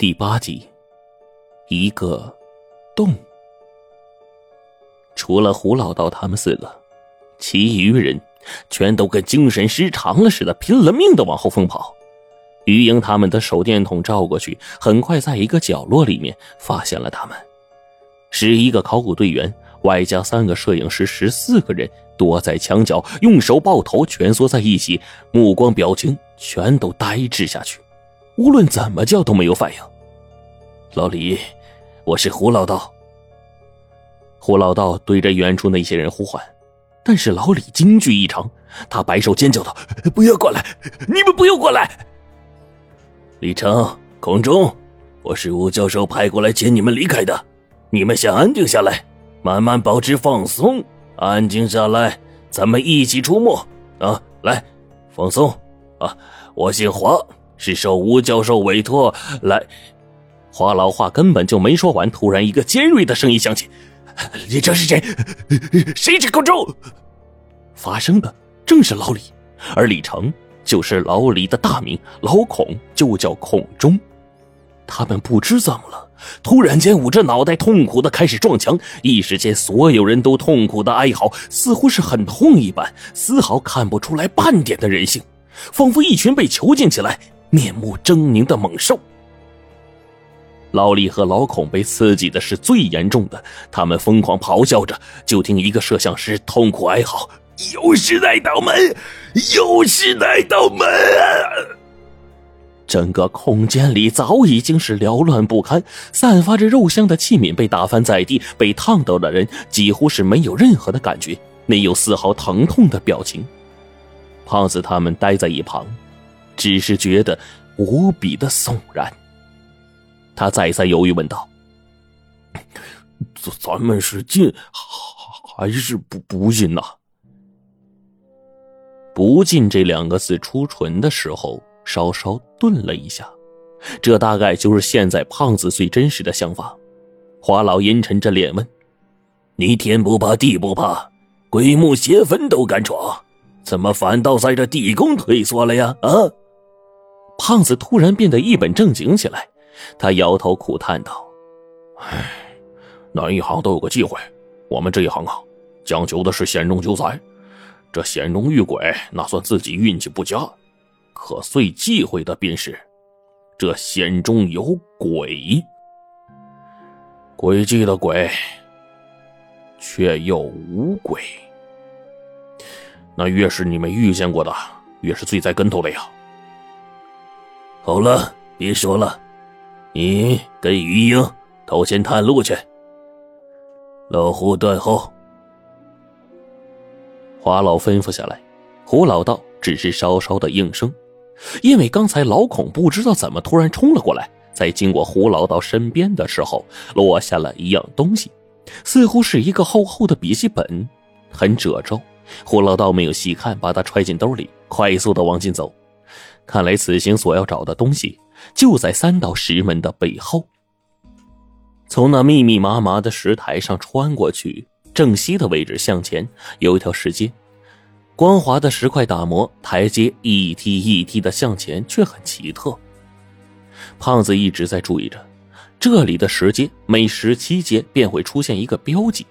第八集，一个洞。除了胡老道他们四个，其余人全都跟精神失常了似的，拼了命的往后疯跑。于英他们的手电筒照过去，很快在一个角落里面发现了他们。十一个考古队员外加三个摄影师，十四个人躲在墙角，用手抱头，蜷缩在一起，目光表情全都呆滞下去。无论怎么叫都没有反应。老李，我是胡老道。胡老道对着远处那些人呼唤，但是老李惊惧异常，他摆手尖叫道：“不要过来！你们不要过来！”李成、孔忠，我是吴教授派过来接你们离开的，你们先安静下来，慢慢保持放松，安静下来，咱们一起出没啊！来，放松啊！我姓华。是受吴教授委托来，华老话根本就没说完，突然一个尖锐的声音响起：“你这是谁？谁是孔忠？”发声的正是老李，而李成就是老李的大名，老孔就叫孔忠。他们不知怎么了，突然间捂着脑袋，痛苦的开始撞墙。一时间，所有人都痛苦的哀嚎，似乎是很痛一般，丝毫看不出来半点的人性，仿佛一群被囚禁起来。面目狰狞的猛兽。老李和老孔被刺激的是最严重的，他们疯狂咆哮着。就听一个摄像师痛苦哀嚎：“又是那道门，又是那道门！”整个空间里早已经是缭乱不堪，散发着肉香的器皿被打翻在地，被烫到的人几乎是没有任何的感觉，没有丝毫疼痛的表情。胖子他们待在一旁。只是觉得无比的悚然。他再三犹豫，问道：“咱咱们是进还是不不进呐？”“不进”这两个字出唇的时候，稍稍顿了一下。这大概就是现在胖子最真实的想法。华老阴沉着脸问：“你天不怕地不怕，鬼墓邪坟都敢闯，怎么反倒在这地宫退缩了呀？”啊！胖子突然变得一本正经起来，他摇头苦叹道：“唉，哪一行都有个忌讳，我们这一行啊，讲究的是险中求财。这险中遇鬼，那算自己运气不佳；可最忌讳的便是，这险中有鬼。诡计的鬼，却又无鬼。那越是你们遇见过的，越是最栽跟头的呀。”好了，别说了，你跟于英偷先探路去。老胡断后。华老吩咐下来，胡老道只是稍稍的应声，因为刚才老孔不知道怎么突然冲了过来，在经过胡老道身边的时候，落下了一样东西，似乎是一个厚厚的笔记本，很褶皱。胡老道没有细看，把它揣进兜里，快速的往进走。看来此行所要找的东西就在三道石门的背后。从那密密麻麻的石台上穿过去，正西的位置向前有一条石阶，光滑的石块打磨，台阶一梯一梯的向前，却很奇特。胖子一直在注意着这里的石阶，每十七阶便会出现一个标记，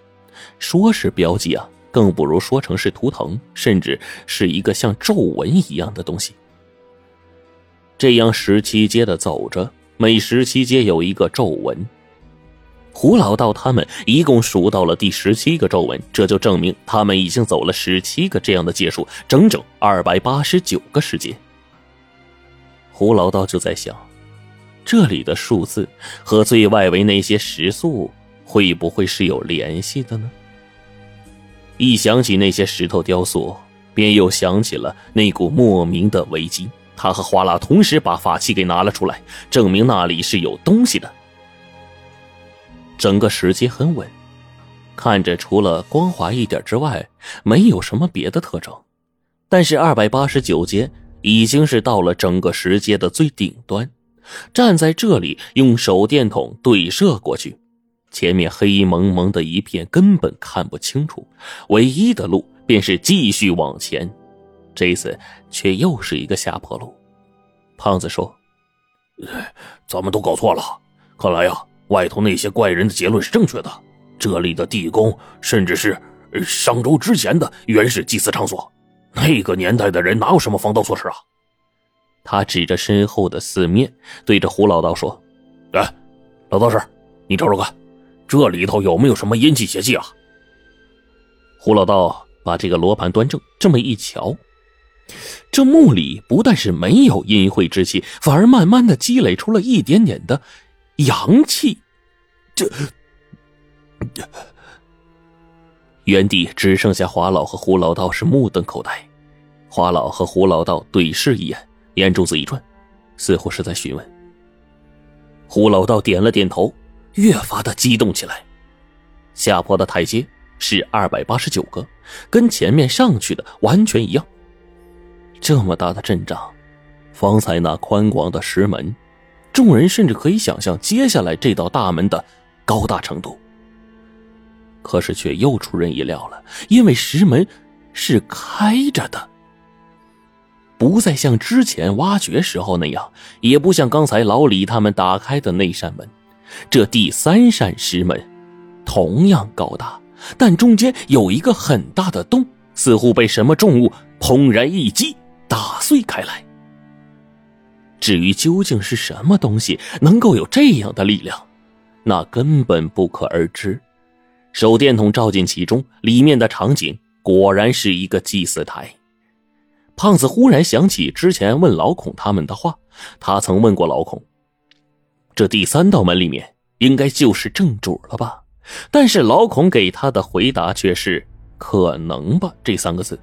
说是标记啊，更不如说成是图腾，甚至是一个像皱纹一样的东西。这样十七阶的走着，每十七阶有一个皱纹。胡老道他们一共数到了第十七个皱纹，这就证明他们已经走了十七个这样的阶数，整整二百八十九个时间。胡老道就在想，这里的数字和最外围那些石塑会不会是有联系的呢？一想起那些石头雕塑，便又想起了那股莫名的危机。他和花拉同时把法器给拿了出来，证明那里是有东西的。整个石阶很稳，看着除了光滑一点之外，没有什么别的特征。但是二百八十九阶已经是到了整个石阶的最顶端，站在这里用手电筒对射过去，前面黑蒙蒙的一片，根本看不清楚。唯一的路便是继续往前。这一次却又是一个下坡路，胖子说：“咱们都搞错了。看来呀，外头那些怪人的结论是正确的。这里的地宫，甚至是商周之前的原始祭祀场所。那个年代的人哪有什么防盗措施啊？他指着身后的四面，对着胡老道说：“哎，老道士，你瞅瞅看，这里头有没有什么阴气邪气啊？”胡老道把这个罗盘端正，这么一瞧，这墓里不但是没有阴晦之气，反而慢慢的积累出了一点点的阳气。这，原地只剩下华老和胡老道是目瞪口呆。华老和胡老道对视一眼。眼珠子一转，似乎是在询问。胡老道点了点头，越发的激动起来。下坡的台阶是二百八十九个，跟前面上去的完全一样。这么大的阵仗，方才那宽广的石门，众人甚至可以想象接下来这道大门的高大程度。可是却又出人意料了，因为石门是开着的。不再像之前挖掘时候那样，也不像刚才老李他们打开的那扇门。这第三扇石门同样高大，但中间有一个很大的洞，似乎被什么重物砰然一击打碎开来。至于究竟是什么东西能够有这样的力量，那根本不可而知。手电筒照进其中，里面的场景果然是一个祭祀台。胖子忽然想起之前问老孔他们的话，他曾问过老孔：“这第三道门里面应该就是正主了吧？”但是老孔给他的回答却是“可能吧”这三个字。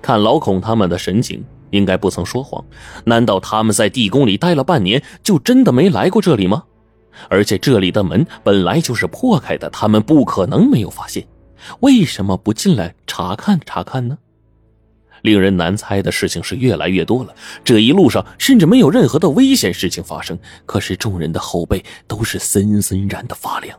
看老孔他们的神情，应该不曾说谎。难道他们在地宫里待了半年，就真的没来过这里吗？而且这里的门本来就是破开的，他们不可能没有发现。为什么不进来查看查看呢？令人难猜的事情是越来越多了。这一路上甚至没有任何的危险事情发生，可是众人的后背都是森森然的发凉。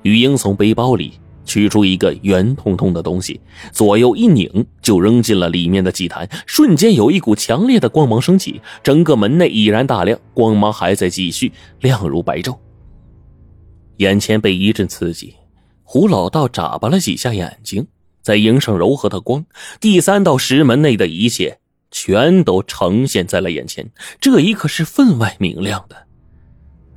雨英从背包里取出一个圆通通的东西，左右一拧，就扔进了里面的祭坛。瞬间有一股强烈的光芒升起，整个门内已然大亮，光芒还在继续，亮如白昼。眼前被一阵刺激，胡老道眨巴了几下眼睛。在迎上柔和的光，第三道石门内的一切全都呈现在了眼前。这一刻是分外明亮的，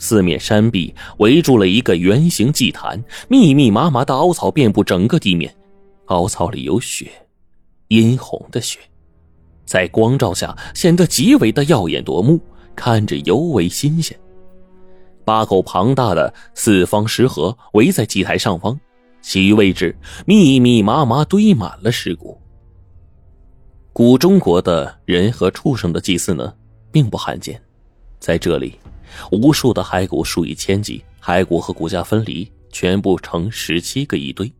四面山壁围住了一个圆形祭坛，密密麻麻的凹槽遍布整个地面，凹槽里有血，殷红的血，在光照下显得极为的耀眼夺目，看着尤为新鲜。八口庞大的四方石盒围在祭台上方。其余位置密密麻麻堆满了尸骨。古中国的人和畜生的祭祀呢，并不罕见，在这里，无数的骸骨数以千计，骸骨和骨架分离，全部成十七个一堆，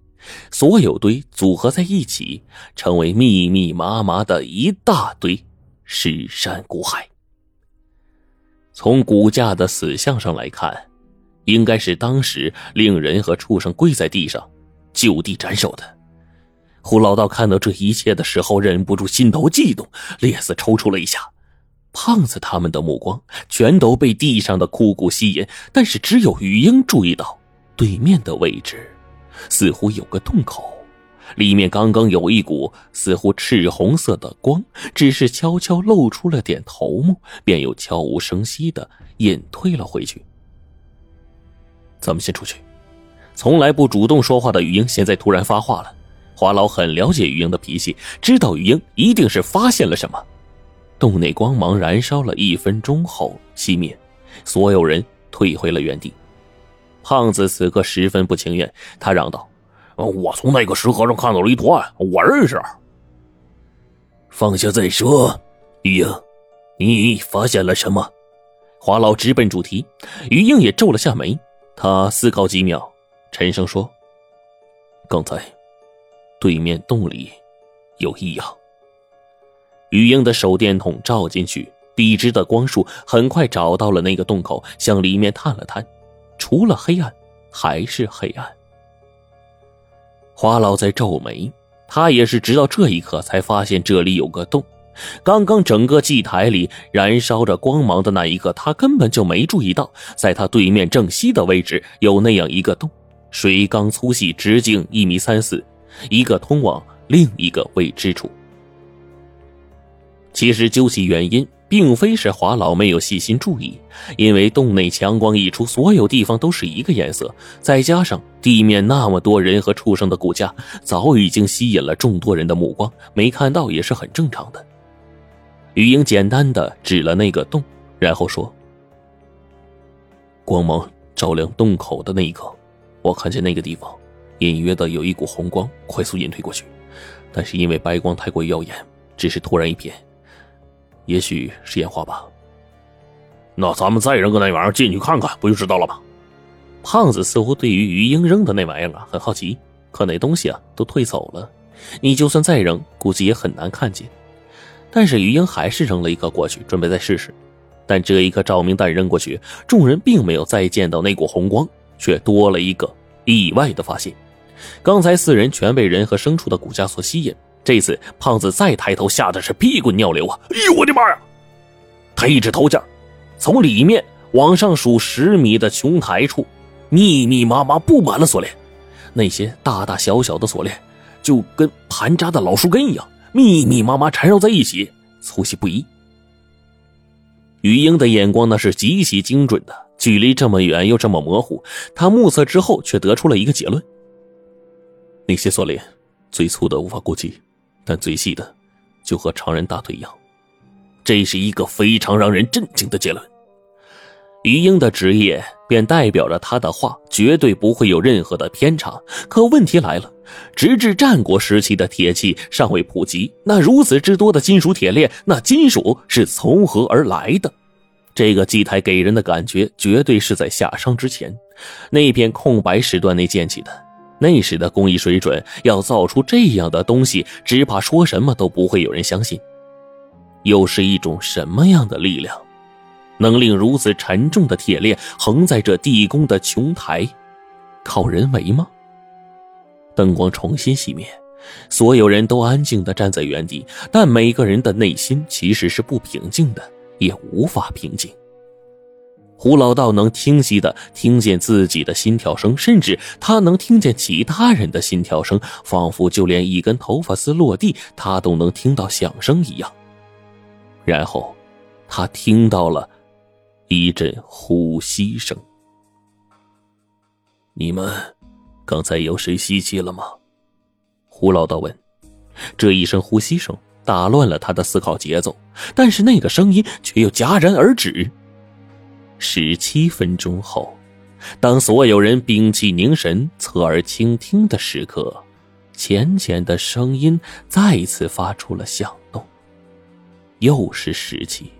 所有堆组合在一起，成为密密麻麻的一大堆尸山骨骸。从骨架的死相上来看。应该是当时令人和畜生跪在地上，就地斩首的。胡老道看到这一切的时候，忍不住心头悸动，脸色抽搐了一下。胖子他们的目光全都被地上的枯骨吸引，但是只有玉英注意到对面的位置，似乎有个洞口，里面刚刚有一股似乎赤红色的光，只是悄悄露出了点头目，便又悄无声息的隐退了回去。咱们先出去。从来不主动说话的雨英现在突然发话了。华老很了解雨英的脾气，知道雨英一定是发现了什么。洞内光芒燃烧了一分钟后熄灭，所有人退回了原地。胖子此刻十分不情愿，他嚷道：“我从那个石盒上看到了一图案，我认识。”放下再说。雨英，你发现了什么？华老直奔主题。雨英也皱了下眉。他思考几秒，沉声说：“刚才，对面洞里有异样。”雨英的手电筒照进去，笔直的光束很快找到了那个洞口，向里面探了探，除了黑暗，还是黑暗。华老在皱眉，他也是直到这一刻才发现这里有个洞，刚刚整个祭台里燃烧着光芒的那一刻，他根本就没注意到，在他对面正西的位置有那样一个洞，水缸粗细，直径一米三四，一个通往另一个未知处。其实究其原因，并非是华老没有细心注意，因为洞内强光一出，所有地方都是一个颜色，再加上地面那么多人和畜生的骨架，早已经吸引了众多人的目光，没看到也是很正常的。雨英简单的指了那个洞，然后说：“光芒照亮洞口的那一刻，我看见那个地方隐约的有一股红光快速隐退过去，但是因为白光太过于耀眼，只是突然一瞥。”也许是烟花吧。那咱们再扔个那玩意儿进去看看，不就知道了吗？胖子似乎对于于英扔的那玩意儿啊很好奇，可那东西啊都退走了，你就算再扔，估计也很难看见。但是于英还是扔了一个过去，准备再试试。但这一颗照明弹扔过去，众人并没有再见到那股红光，却多了一个意外的发现：刚才四人全被人和牲畜的骨架所吸引。这次胖子再抬头，吓得是屁滚尿流啊！哎呦我的妈呀！他一指头尖，从里面往上数十米的琼台处，密密麻麻布满了锁链，那些大大小小的锁链就跟盘扎的老树根一样，密密麻麻缠绕在一起，粗细不一。于英的眼光那是极其精准的，距离这么远又这么模糊，他目测之后却得出了一个结论：那些锁链最粗的无法估计。但最细的，就和常人大腿一样，这是一个非常让人震惊的结论。于英的职业便代表着他的话绝对不会有任何的偏差。可问题来了，直至战国时期的铁器尚未普及，那如此之多的金属铁链，那金属是从何而来的？这个祭台给人的感觉，绝对是在夏商之前那片空白时段内建起的。那时的工艺水准，要造出这样的东西，只怕说什么都不会有人相信。又是一种什么样的力量，能令如此沉重的铁链横在这地宫的琼台？靠人为吗？灯光重新熄灭，所有人都安静的站在原地，但每个人的内心其实是不平静的，也无法平静。胡老道能清晰的听见自己的心跳声，甚至他能听见其他人的心跳声，仿佛就连一根头发丝落地，他都能听到响声一样。然后，他听到了一阵呼吸声。你们刚才有谁吸气了吗？胡老道问。这一声呼吸声打乱了他的思考节奏，但是那个声音却又戛然而止。十七分钟后，当所有人屏气凝神、侧耳倾听的时刻，浅浅的声音再次发出了响动。又是十七。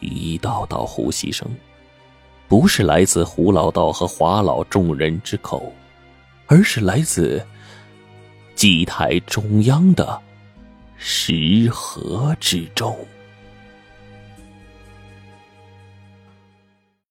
一道道呼吸声。不是来自胡老道和华老众人之口，而是来自祭台中央的石河之中。